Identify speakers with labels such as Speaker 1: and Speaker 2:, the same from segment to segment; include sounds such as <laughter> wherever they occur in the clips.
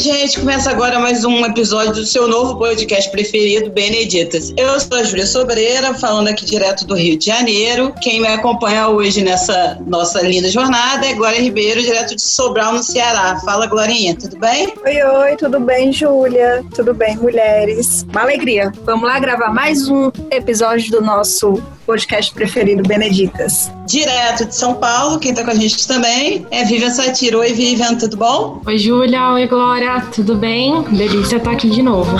Speaker 1: gente, começa agora mais um episódio do seu novo podcast preferido, Beneditas. Eu sou a Júlia Sobreira, falando aqui direto do Rio de Janeiro. Quem me acompanha hoje nessa nossa linda jornada é Glória Ribeiro, direto de Sobral, no Ceará. Fala, Glorinha, tudo bem?
Speaker 2: Oi, oi, tudo bem, Júlia? Tudo bem, mulheres? Uma alegria. Vamos lá gravar mais um episódio do nosso podcast preferido, Beneditas.
Speaker 1: Direto de São Paulo, quem tá com a gente também é Vivian Satiro. Oi, Vivian, tudo bom?
Speaker 3: Oi, Júlia. Oi, Glória. Tudo bem? Delícia estar aqui de novo.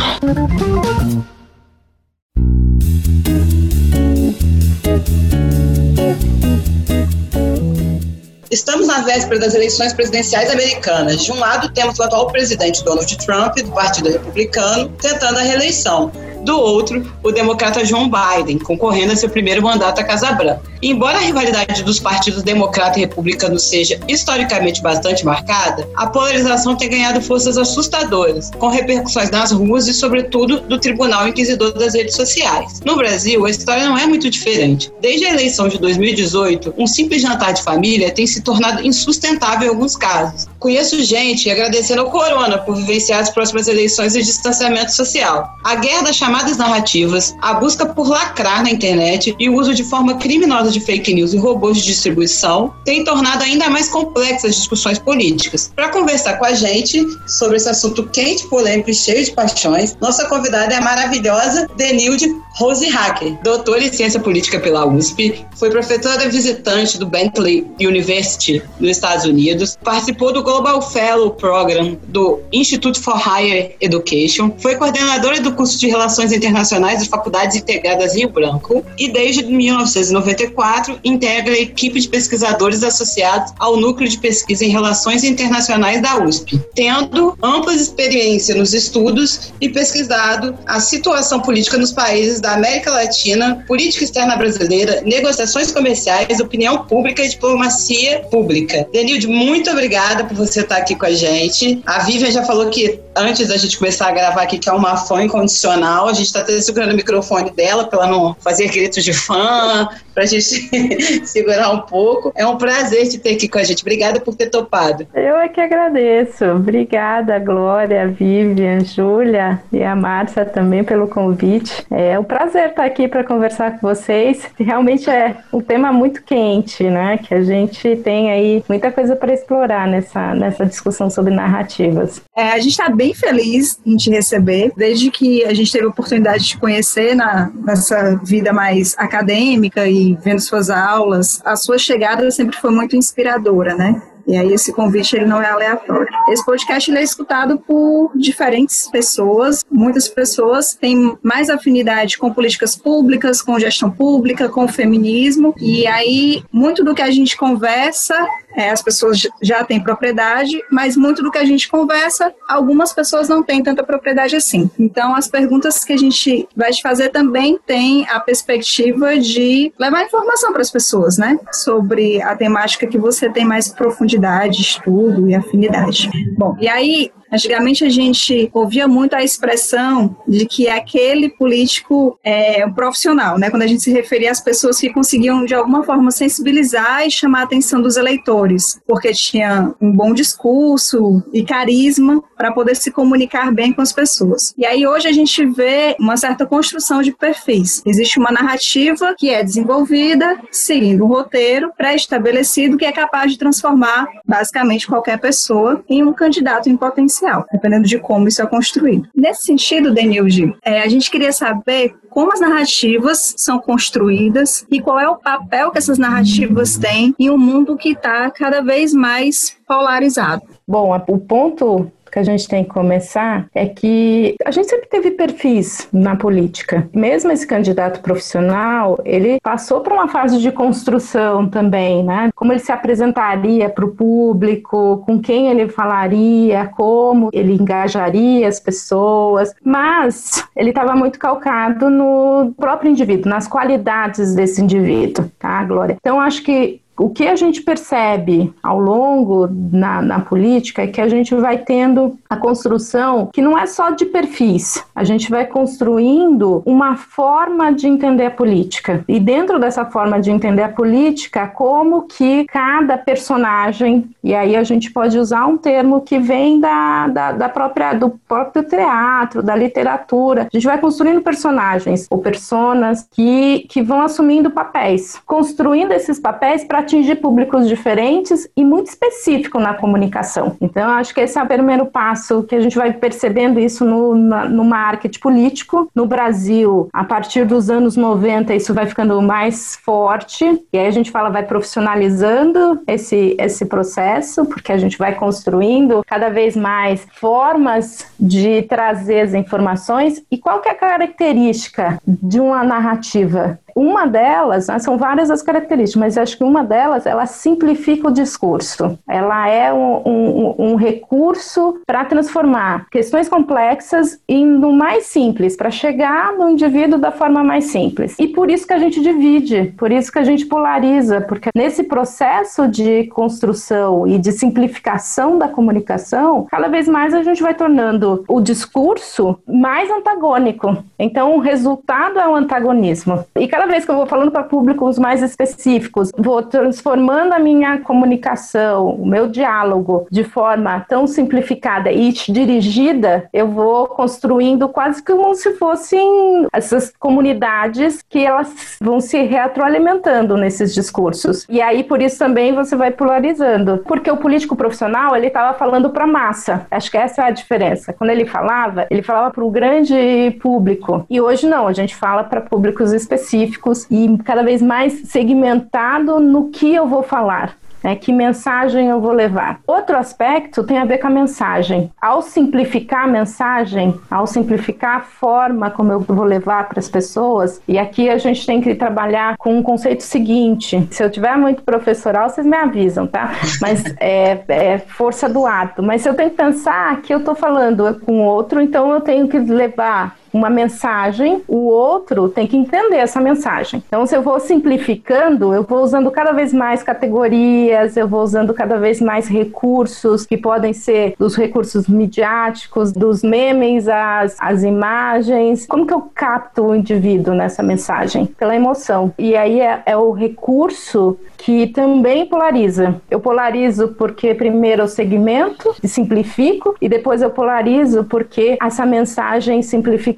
Speaker 1: Estamos na véspera das eleições presidenciais americanas. De um lado, temos o atual presidente Donald Trump, do Partido Republicano, tentando a reeleição do outro, o democrata Joe Biden, concorrendo a seu primeiro mandato à Casa Branca. E embora a rivalidade dos partidos democrata e republicano seja historicamente bastante marcada, a polarização tem ganhado forças assustadoras, com repercussões nas ruas e, sobretudo, do Tribunal Inquisidor das redes sociais. No Brasil, a história não é muito diferente. Desde a eleição de 2018, um simples jantar de família tem se tornado insustentável em alguns casos. Conheço gente agradecendo ao Corona por vivenciar as próximas eleições de distanciamento social. A guerra das chamadas narrativas, a busca por lacrar na internet e o uso de forma criminosa de fake news e robôs de distribuição tem tornado ainda mais complexas as discussões políticas. Para conversar com a gente sobre esse assunto quente, polêmico e cheio de paixões, nossa convidada é a maravilhosa Denilde Rose Hacker, doutora em ciência política pela USP, foi professora visitante do Bentley University nos Estados Unidos, participou do Global Fellow Program do Institute for Higher Education, foi coordenadora do curso de Relações Internacionais das Faculdades Integradas Rio Branco e desde 1994 integra a equipe de pesquisadores associados ao Núcleo de Pesquisa em Relações Internacionais da USP, tendo ampla experiência nos estudos e pesquisado a situação política nos países da América Latina, política externa brasileira, negociações comerciais, opinião pública e diplomacia pública. Denilde, muito obrigada por você estar aqui com a gente. A Vivian já falou que antes da gente começar a gravar aqui, que é uma fã incondicional, a gente está até segurando o microfone dela para ela não fazer gritos de fã, <laughs> para a gente <laughs> segurar um pouco. É um prazer te ter aqui com a gente. Obrigada por ter topado.
Speaker 4: Eu é que agradeço. Obrigada, Glória, Vivian, Júlia e a Márcia também pelo convite. É um prazer estar aqui para conversar com vocês. Realmente é um tema muito quente, né? Que a gente tem aí muita coisa para explorar nessa, nessa discussão sobre narrativas.
Speaker 2: É, a gente está bem feliz em te receber, desde que a gente teve a oportunidade de te conhecer na, nessa vida mais acadêmica e vendo suas aulas, a sua chegada sempre foi muito inspiradora, né? E aí esse convite ele não é aleatório. Esse podcast ele é escutado por diferentes pessoas. Muitas pessoas têm mais afinidade com políticas públicas, com gestão pública, com feminismo. E aí muito do que a gente conversa é, as pessoas já têm propriedade, mas muito do que a gente conversa, algumas pessoas não têm tanta propriedade assim. Então, as perguntas que a gente vai te fazer também tem a perspectiva de levar informação para as pessoas, né? Sobre a temática que você tem mais profundidade, estudo e afinidade. Bom, e aí Antigamente a gente ouvia muito a expressão de que aquele político é um profissional, né? Quando a gente se referia às pessoas que conseguiam de alguma forma sensibilizar e chamar a atenção dos eleitores, porque tinha um bom discurso e carisma para poder se comunicar bem com as pessoas. E aí hoje a gente vê uma certa construção de perfis. Existe uma narrativa que é desenvolvida seguindo um roteiro pré-estabelecido que é capaz de transformar basicamente qualquer pessoa em um candidato em potencial dependendo de como isso é construído. Nesse sentido, Denilde, é, a gente queria saber como as narrativas são construídas e qual é o papel que essas narrativas têm em um mundo que está cada vez mais polarizado.
Speaker 4: Bom, o ponto que a gente tem que começar é que a gente sempre teve perfis na política. Mesmo esse candidato profissional, ele passou por uma fase de construção também, né? Como ele se apresentaria para o público, com quem ele falaria, como ele engajaria as pessoas, mas ele estava muito calcado no próprio indivíduo, nas qualidades desse indivíduo, tá, Glória? Então, acho que o que a gente percebe ao longo na, na, política é que a gente vai tendo a construção que não é só de perfis, a gente vai construindo uma forma de entender a política. E dentro dessa forma de entender a política, como que cada personagem, e aí a gente pode usar um termo que vem da, da, da própria, do próprio teatro, da literatura, a gente vai construindo personagens ou personas que, que vão assumindo papéis, construindo esses papéis para atingir públicos diferentes e muito específico na comunicação. Então, acho que esse é o primeiro passo que a gente vai percebendo isso no, na, no marketing político. No Brasil, a partir dos anos 90, isso vai ficando mais forte, e aí a gente fala, vai profissionalizando esse, esse processo, porque a gente vai construindo cada vez mais formas de trazer as informações. E qual que é a característica de uma narrativa? Uma delas, né, são várias as características, mas acho que uma delas, ela simplifica o discurso. Ela é um, um, um recurso para transformar questões complexas em no mais simples, para chegar no indivíduo da forma mais simples. E por isso que a gente divide, por isso que a gente polariza, porque nesse processo de construção e de simplificação da comunicação, cada vez mais a gente vai tornando o discurso mais antagônico. Então, o resultado é o antagonismo. E cada vez que eu vou falando para públicos mais específicos, vou transformando a minha comunicação, o meu diálogo de forma tão simplificada e dirigida, eu vou construindo quase como se fossem essas comunidades que elas vão se retroalimentando nesses discursos. E aí por isso também você vai polarizando, porque o político profissional, ele estava falando para massa. Acho que essa é a diferença. Quando ele falava, ele falava para o grande público. E hoje não, a gente fala para públicos específicos específicos e cada vez mais segmentado no que eu vou falar. Né, que mensagem eu vou levar? Outro aspecto tem a ver com a mensagem. Ao simplificar a mensagem, ao simplificar a forma como eu vou levar para as pessoas, e aqui a gente tem que trabalhar com um conceito seguinte: se eu tiver muito professoral, vocês me avisam, tá? Mas <laughs> é, é força do ato. Mas se eu tenho que pensar que eu estou falando com outro, então eu tenho que levar uma mensagem, o outro tem que entender essa mensagem. Então, se eu vou simplificando, eu vou usando cada vez mais categorias, eu vou usando cada vez mais recursos que podem ser dos recursos midiáticos, dos memes às, às imagens. Como que eu capto o indivíduo nessa mensagem? Pela emoção. E aí é, é o recurso que também polariza. Eu polarizo porque primeiro eu segmento e simplifico, e depois eu polarizo porque essa mensagem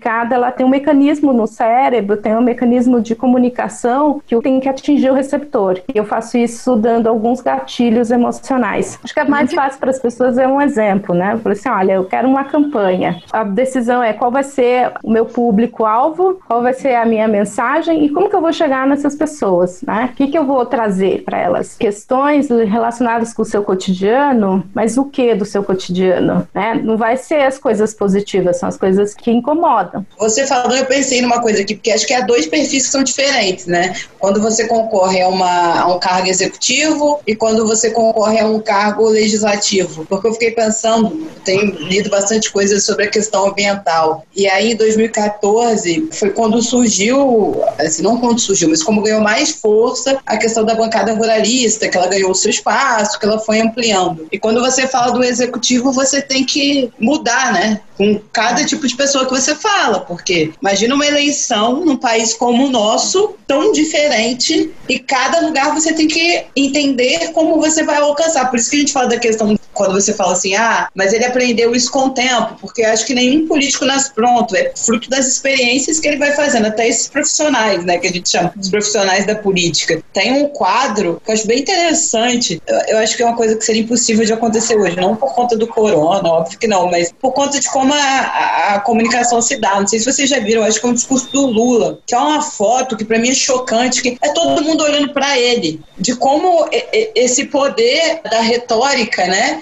Speaker 4: simplificada ela tem um mecanismo no cérebro, tem um mecanismo de comunicação que eu tenho que atingir o receptor. E eu faço isso dando alguns gatilhos emocionais. Acho que é mais fácil para as pessoas é um exemplo, né? Eu falei assim: olha, eu quero uma campanha. A decisão é qual vai ser o meu público-alvo, qual vai ser a minha mensagem e como que eu vou chegar nessas pessoas, né? O que, que eu vou trazer? para elas questões relacionadas com o seu cotidiano, mas o que do seu cotidiano? Né? Não vai ser as coisas positivas, são as coisas que incomodam.
Speaker 1: Você falou, eu pensei numa coisa aqui, porque acho que há dois perfis que são diferentes, né? Quando você concorre a, uma, a um cargo executivo e quando você concorre a um cargo legislativo. Porque eu fiquei pensando, tenho lido bastante coisas sobre a questão ambiental. E aí, em 2014, foi quando surgiu, assim, não quando surgiu, mas como ganhou mais força a questão da bancada ruralista, que ela ganhou o seu espaço, que ela foi ampliando. E quando você fala do executivo, você tem que mudar, né? Com cada tipo de pessoa que você fala, porque imagina uma eleição num país como o nosso, tão diferente, e cada lugar você tem que entender como você vai alcançar. Por isso que a gente fala da questão quando você fala assim, ah, mas ele aprendeu isso com o tempo, porque acho que nenhum político nasce pronto, é fruto das experiências que ele vai fazendo, até esses profissionais, né, que a gente chama, os profissionais da política. Tem um quadro que eu acho bem interessante, eu, eu acho que é uma coisa que seria impossível de acontecer hoje, não por conta do corona, óbvio que não, mas por conta de como a, a, a comunicação se dá. Não sei se vocês já viram, acho que é um discurso do Lula, que é uma foto que para mim é chocante, que é todo mundo olhando para ele, de como esse poder da retórica, né,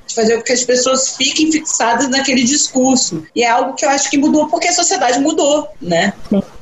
Speaker 1: de fazer com que as pessoas fiquem fixadas naquele discurso. E é algo que eu acho que mudou porque a sociedade mudou, né?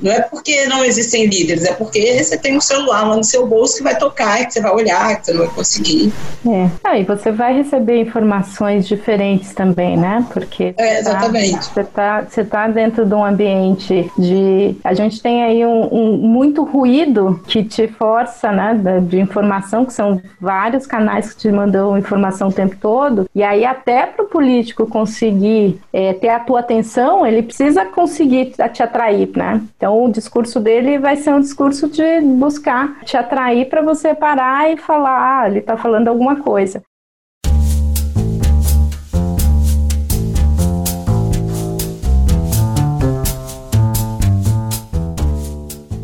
Speaker 1: Não é porque não existem líderes, é porque você tem um celular lá no seu bolso que vai tocar, que você vai olhar, que você não vai conseguir.
Speaker 4: É. Ah, e você vai receber informações diferentes também, né? Porque
Speaker 1: é, exatamente.
Speaker 4: Você tá, você tá dentro de um ambiente de. A gente tem aí um, um muito ruído que te força, né? De informação, que são vários canais que te mandam informação o tempo todo. E aí, até para o político conseguir é, ter a tua atenção, ele precisa conseguir te atrair, né? Então, o discurso dele vai ser um discurso de buscar te atrair para você parar e falar, ah, ele está falando alguma coisa.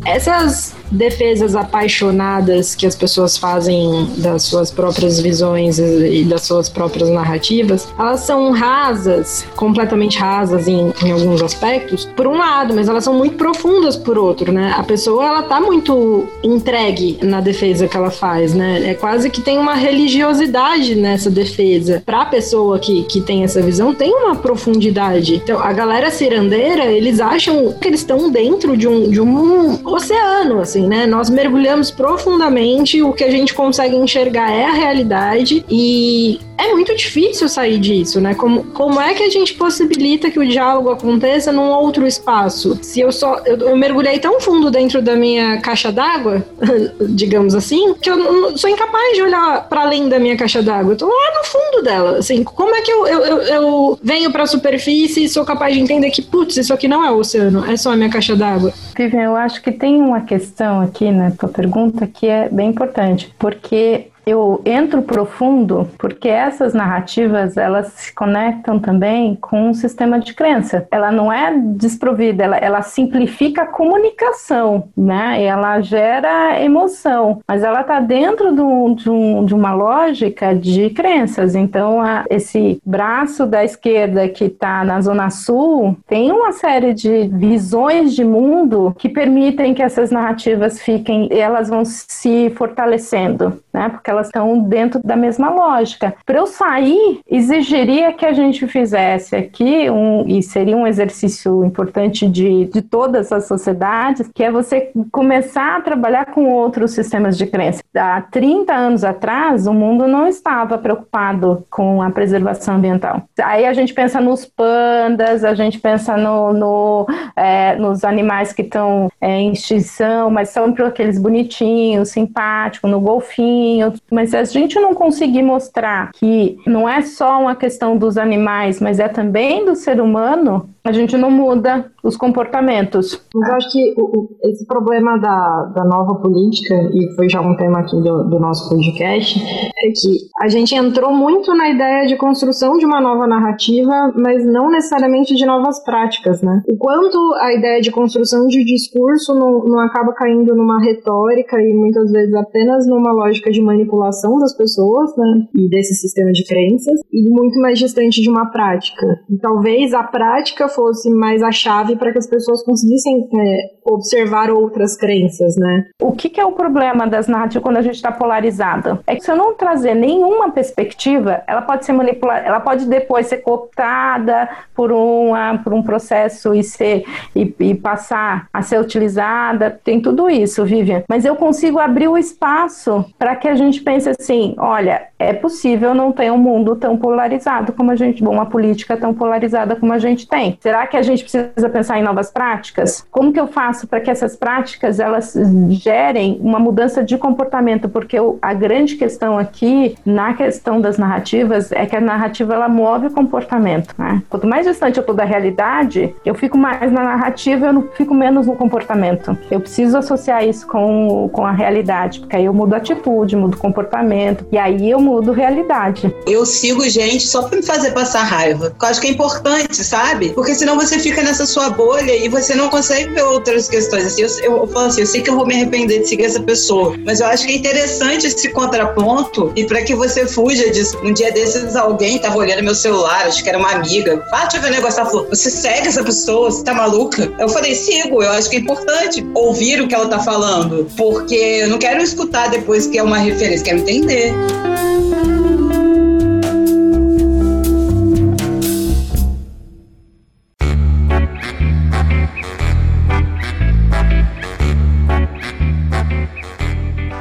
Speaker 3: Essas defesas apaixonadas que as pessoas fazem das suas próprias visões e das suas próprias narrativas, elas são rasas, completamente rasas em, em alguns aspectos, por um lado, mas elas são muito profundas por outro, né? A pessoa, ela tá muito entregue na defesa que ela faz, né? É quase que tem uma religiosidade nessa defesa. Pra pessoa que, que tem essa visão, tem uma profundidade. Então, a galera cirandeira, eles acham que eles estão dentro de um, de um oceano, assim, né? Nós mergulhamos profundamente, o que a gente consegue enxergar é a realidade e é muito difícil sair disso, né? Como, como é que a gente possibilita que o diálogo aconteça num outro espaço? Se eu só eu, eu mergulhei tão fundo dentro da minha caixa d'água, <laughs> digamos assim, que eu sou incapaz de olhar para além da minha caixa d'água. Eu tô lá no fundo dela. Assim, como é que eu, eu, eu, eu venho para a superfície e sou capaz de entender que, putz, isso aqui não é o oceano, é só a minha caixa d'água?
Speaker 4: Vivian, eu acho que tem uma questão aqui na tua pergunta que é bem importante, porque eu entro profundo porque essas narrativas elas se conectam também com um sistema de crença. Ela não é desprovida, ela, ela simplifica a comunicação, né? Ela gera emoção, mas ela está dentro do, de, um, de, uma lógica de crenças. Então, a, esse braço da esquerda que está na Zona Sul tem uma série de visões de mundo que permitem que essas narrativas fiquem, elas vão se fortalecendo, né? Porque elas estão dentro da mesma lógica. Para eu sair, exigiria que a gente fizesse aqui, um, e seria um exercício importante de, de todas as sociedades, que é você começar a trabalhar com outros sistemas de crença. Há 30 anos atrás, o mundo não estava preocupado com a preservação ambiental. Aí a gente pensa nos pandas, a gente pensa no, no é, nos animais que estão é, em extinção, mas são aqueles bonitinhos, simpáticos, no golfinho, mas se a gente não conseguir mostrar que não é só uma questão dos animais, mas é também do ser humano, a gente não muda os comportamentos.
Speaker 3: Mas eu acho que o, esse problema da, da nova política, e foi já um tema aqui do, do nosso podcast, é que a gente entrou muito na ideia de construção de uma nova narrativa, mas não necessariamente de novas práticas, né? O quanto a ideia de construção de discurso não, não acaba caindo numa retórica e muitas vezes apenas numa lógica de manipulação das pessoas, né? E desse sistema de crenças, e muito mais distante de uma prática. E talvez a prática fosse mais a chave para que as pessoas conseguissem é, observar outras crenças, né?
Speaker 4: O que, que, é o problema das narrativas quando a gente está polarizada? É que se eu não trazer nenhuma perspectiva, ela pode ser manipulada, ela pode depois ser cooptada por, uma, por um processo e ser e, e passar a ser utilizada. Tem tudo isso, Vivian. Mas eu consigo abrir o espaço para que a gente pense assim: olha, é possível não ter um mundo tão polarizado como a gente, uma política tão polarizada como a gente tem. Será que a gente precisa pensar em novas práticas? Como que eu faço para que essas práticas elas gerem uma mudança de comportamento? Porque a grande questão aqui na questão das narrativas é que a narrativa ela move o comportamento. Né? Quanto mais distante eu estou da realidade, eu fico mais na narrativa, eu não fico menos no comportamento. Eu preciso associar isso com, com a realidade, porque aí eu mudo a atitude, mudo o comportamento e aí eu mudo realidade.
Speaker 1: Eu sigo gente só para me fazer passar raiva. Eu acho que é importante, sabe? Porque senão você fica nessa sua bolha e você não consegue ver outras questões. Assim, eu, eu, eu falo assim, eu sei que eu vou me arrepender de seguir essa pessoa, mas eu acho que é interessante esse contraponto e para que você fuja disso. Um dia desses alguém tava olhando meu celular, acho que era uma amiga. Ah, deixa eu ver o negócio. Ela falou, você segue essa pessoa? Você tá maluca? Eu falei, sigo. Eu acho que é importante ouvir o que ela tá falando, porque eu não quero escutar depois que é uma uma referência, quero entender.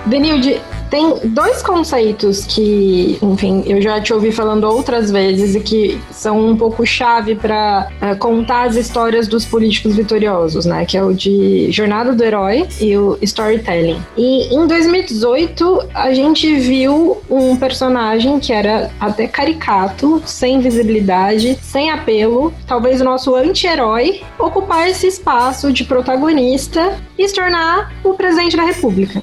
Speaker 3: Denilde, tem dois conceitos que, enfim, eu já te ouvi falando outras vezes e que são um pouco chave para uh, eh, contar as histórias dos políticos vitoriosos, né? Que é o de Jornada do Herói e o Storytelling. E em 2018 a gente viu um personagem que era até caricato, sem visibilidade, sem apelo, talvez o nosso anti-herói, ocupar esse espaço de protagonista e se tornar o presidente da República.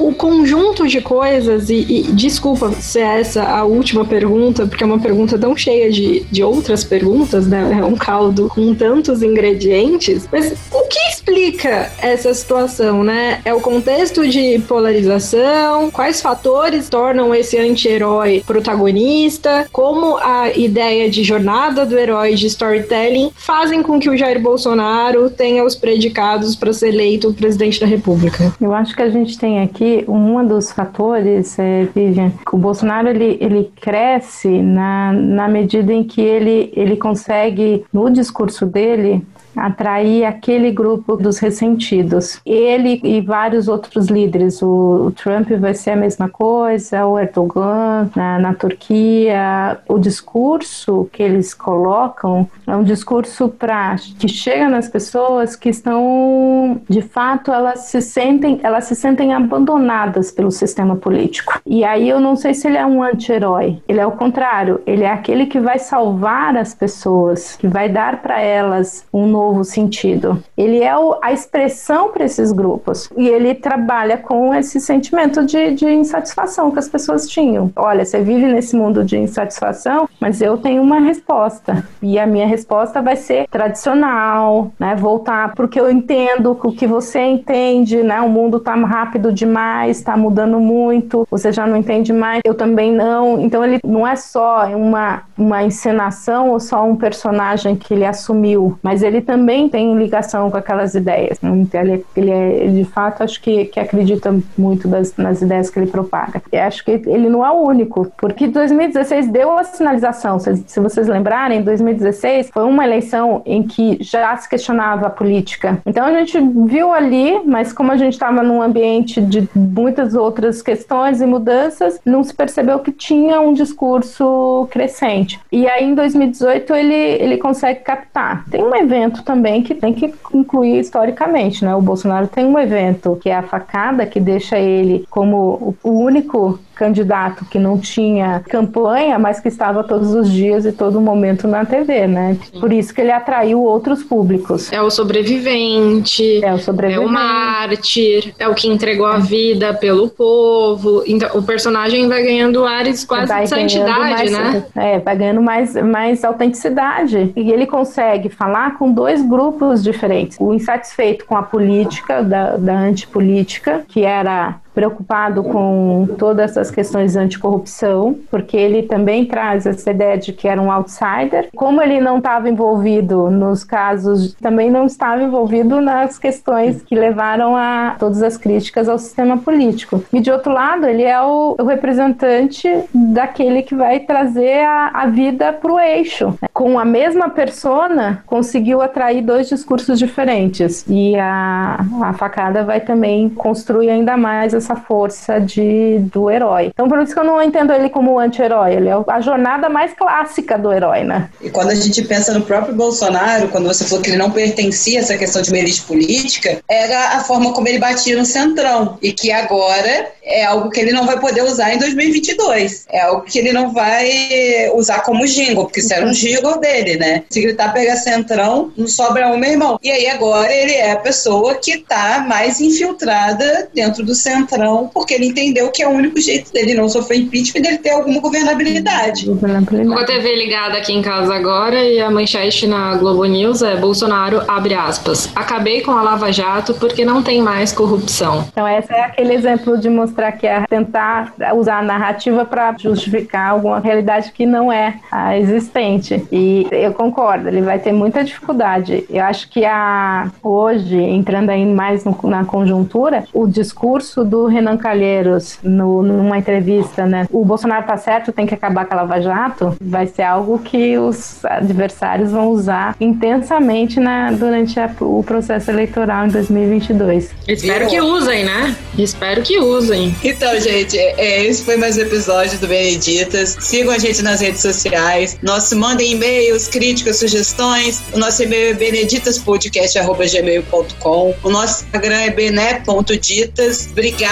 Speaker 3: O conjunto de coisas, e, e, desculpa se é essa a última pergunta, porque é uma pergunta tão cheia de, de outras perguntas, né? É um caldo com tantos ingredientes, mas o que explica essa situação, né? É o contexto de polarização, quais fatores tornam esse anti-herói protagonista, como a ideia de jornada do herói de storytelling fazem com que o Jair Bolsonaro tenha os predicados para ser eleito presidente da República.
Speaker 4: Eu acho que a gente tem aqui um dos fatores, é, Vivian, o Bolsonaro ele, ele cresce na, na medida em que ele, ele consegue, no discurso dele, atrair aquele grupo dos ressentidos. Ele e vários outros líderes, o, Trump vai ser a mesma coisa, o Erdogan na, na Turquia, o discurso que eles colocam é um discurso para que chega nas pessoas que estão, de fato, elas se sentem, elas se sentem abandonadas pelo sistema político. E aí eu não sei se ele é um anti-herói. Ele é o contrário. Ele é aquele que vai salvar as pessoas, que vai dar para elas um novo novo sentido. Ele é o, a expressão para esses grupos e ele trabalha com esse sentimento de, de insatisfação que as pessoas tinham. Olha, você vive nesse mundo de insatisfação, mas eu tenho uma resposta e a minha resposta vai ser tradicional, né? Voltar porque eu entendo o que você entende, né? O mundo está rápido demais, está mudando muito, você já não entende mais, eu também não. Então ele não é só uma, uma encenação ou só um personagem que ele assumiu, mas ele também tem ligação com aquelas ideias. Né? Então, ele, é, ele, de fato, acho que, que acredita muito das, nas ideias que ele propaga. E acho que ele não é o único, porque 2016 deu a sinalização. Se, se vocês lembrarem, 2016 foi uma eleição em que já se questionava a política. Então a gente viu ali, mas como a gente estava num ambiente de muitas outras questões e mudanças, não se percebeu que tinha um discurso crescente. E aí em 2018 ele, ele consegue captar. Tem um evento evento também que tem que incluir historicamente, né? O Bolsonaro tem um evento que é a facada, que deixa ele como o único candidato que não tinha campanha, mas que estava todos os dias e todo momento na TV, né? Por isso que ele atraiu outros públicos.
Speaker 3: É o sobrevivente,
Speaker 4: é o, sobrevivente.
Speaker 3: É o mártir, é o que entregou a vida pelo povo. Então, o personagem vai ganhando ares quase vai de santidade,
Speaker 4: mais,
Speaker 3: né?
Speaker 4: É, vai ganhando mais, mais autenticidade. E ele consegue falar com dois grupos diferentes. O insatisfeito com a política, da, da antipolítica, que era preocupado com todas essas questões anticorrupção, porque ele também traz essa ideia de que era um outsider. Como ele não estava envolvido nos casos, também não estava envolvido nas questões que levaram a todas as críticas ao sistema político. E de outro lado, ele é o, o representante daquele que vai trazer a, a vida para o eixo. Com a mesma persona, conseguiu atrair dois discursos diferentes. E a, a facada vai também construir ainda mais essa essa força de, do herói. Então, por isso que eu não entendo ele como anti-herói. Ele é a jornada mais clássica do herói, né?
Speaker 1: E quando a gente pensa no próprio Bolsonaro, quando você falou que ele não pertencia a essa questão de uma elite política, era a forma como ele batia no centrão. E que agora é algo que ele não vai poder usar em 2022. É algo que ele não vai usar como jingle, porque isso era um jingle dele, né? Se gritar pega centrão, não sobra um meu irmão. E aí agora ele é a pessoa que tá mais infiltrada dentro do centrão Centrão, porque ele entendeu que é o único jeito dele não sofrer impeachment e dele ter alguma governabilidade.
Speaker 3: Com a TV ligada aqui em casa agora e a manchete na Globo News é Bolsonaro abre aspas. Acabei com a Lava Jato porque não tem mais corrupção.
Speaker 4: Então esse é aquele exemplo de mostrar que é tentar usar a narrativa para justificar alguma realidade que não é a existente. E eu concordo, ele vai ter muita dificuldade. Eu acho que a hoje entrando aí mais no, na conjuntura, o discurso do Renan Calheiros no, numa entrevista, né? O Bolsonaro tá certo, tem que acabar com a Lava Jato, vai ser algo que os adversários vão usar intensamente na, durante a, o processo eleitoral em 2022.
Speaker 3: Espero que usem, né? Espero que usem.
Speaker 1: Então, gente, é, esse foi mais um episódio do Beneditas. Sigam a gente nas redes sociais. Nosso, mandem e-mails, críticas, sugestões. O nosso e-mail é beneditaspodcast.gmail.com. O nosso Instagram é bené.ditas. Obrigada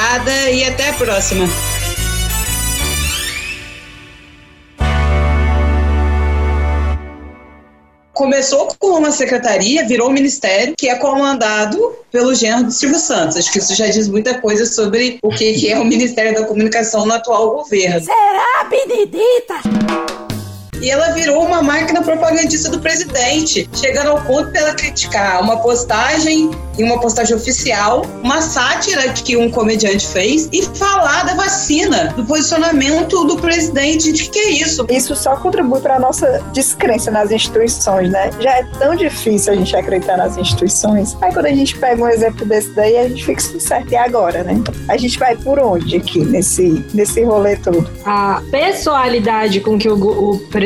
Speaker 1: e até a próxima. começou com uma secretaria, virou um ministério, que é comandado pelo genro do Silvio Santos. Acho que isso já diz muita coisa sobre o que é o Ministério da Comunicação no atual governo.
Speaker 5: Será, Benedita?
Speaker 1: E ela virou uma máquina propagandista do presidente, chegando ao ponto dela criticar uma postagem em uma postagem oficial, uma sátira que um comediante fez e falar da vacina, do posicionamento do presidente. De que é isso?
Speaker 2: Isso só contribui para a nossa descrença nas instituições, né? Já é tão difícil a gente acreditar nas instituições. Aí quando a gente pega um exemplo desse daí, a gente fica certo, e agora, né? A gente vai por onde aqui nesse, nesse rolê todo?
Speaker 3: A pessoalidade com que o, o presidente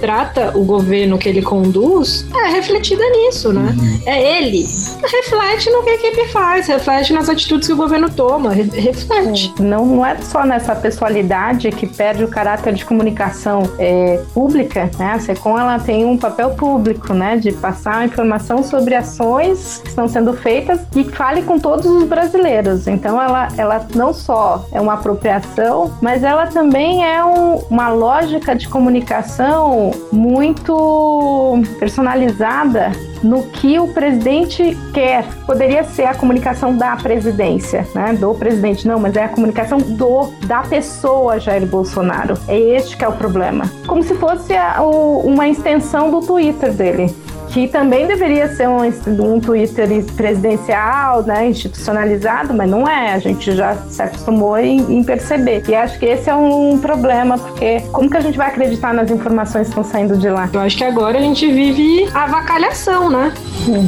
Speaker 3: trata o governo que ele conduz é refletida nisso, né? Uhum. É ele. Reflete reflete no que a equipe faz, reflete nas atitudes que o governo toma, reflete.
Speaker 4: Não, não é só nessa pessoalidade que perde o caráter de comunicação é, pública, né? A SECOM ela tem um papel público, né? De passar informação sobre ações que estão sendo feitas e fale com todos os brasileiros. Então ela, ela não só é uma apropriação, mas ela também é um, uma lógica de comunicação muito personalizada no que o presidente quer. Poderia ser a comunicação da presidência, né? Do presidente, não, mas é a comunicação do da pessoa Jair Bolsonaro. É este que é o problema. Como se fosse a, o, uma extensão do Twitter dele que também deveria ser um, um Twitter presidencial, né, institucionalizado, mas não é. A gente já se acostumou em, em, perceber. E acho que esse é um problema, porque como que a gente vai acreditar nas informações que estão saindo de lá?
Speaker 3: Eu acho que agora a gente vive a vacalhação, né?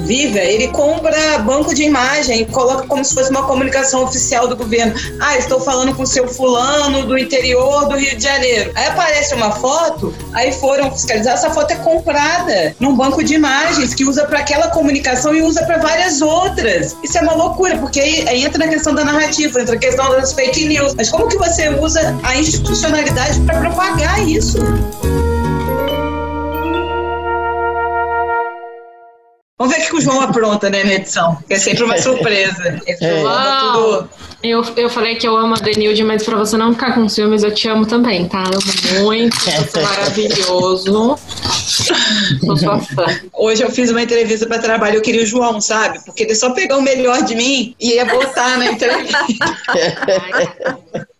Speaker 1: Vive, ele compra banco de imagem e coloca como se fosse uma comunicação oficial do governo. Ah, estou falando com o seu fulano do interior do Rio de Janeiro. Aí aparece uma foto, aí foram fiscalizar, essa foto é comprada num banco de imagem que usa para aquela comunicação e usa para várias outras. Isso é uma loucura, porque aí, aí, entra na questão da narrativa, entra na questão das fake news. Mas como que você usa a institucionalidade para propagar isso? Vamos ver o que o João apronta, né, na edição. Que é sempre uma surpresa. <laughs>
Speaker 3: É. Tudo... Eu, eu falei que eu amo a Denilde, mas pra você não ficar com ciúmes, eu te amo também, tá? Eu amo muito, <laughs> você é maravilhoso. <laughs> Sou sua fã.
Speaker 1: Hoje eu fiz uma entrevista para trabalho, eu queria o João, sabe? Porque ele só pegou o melhor de mim e ia botar na entrevista. <laughs>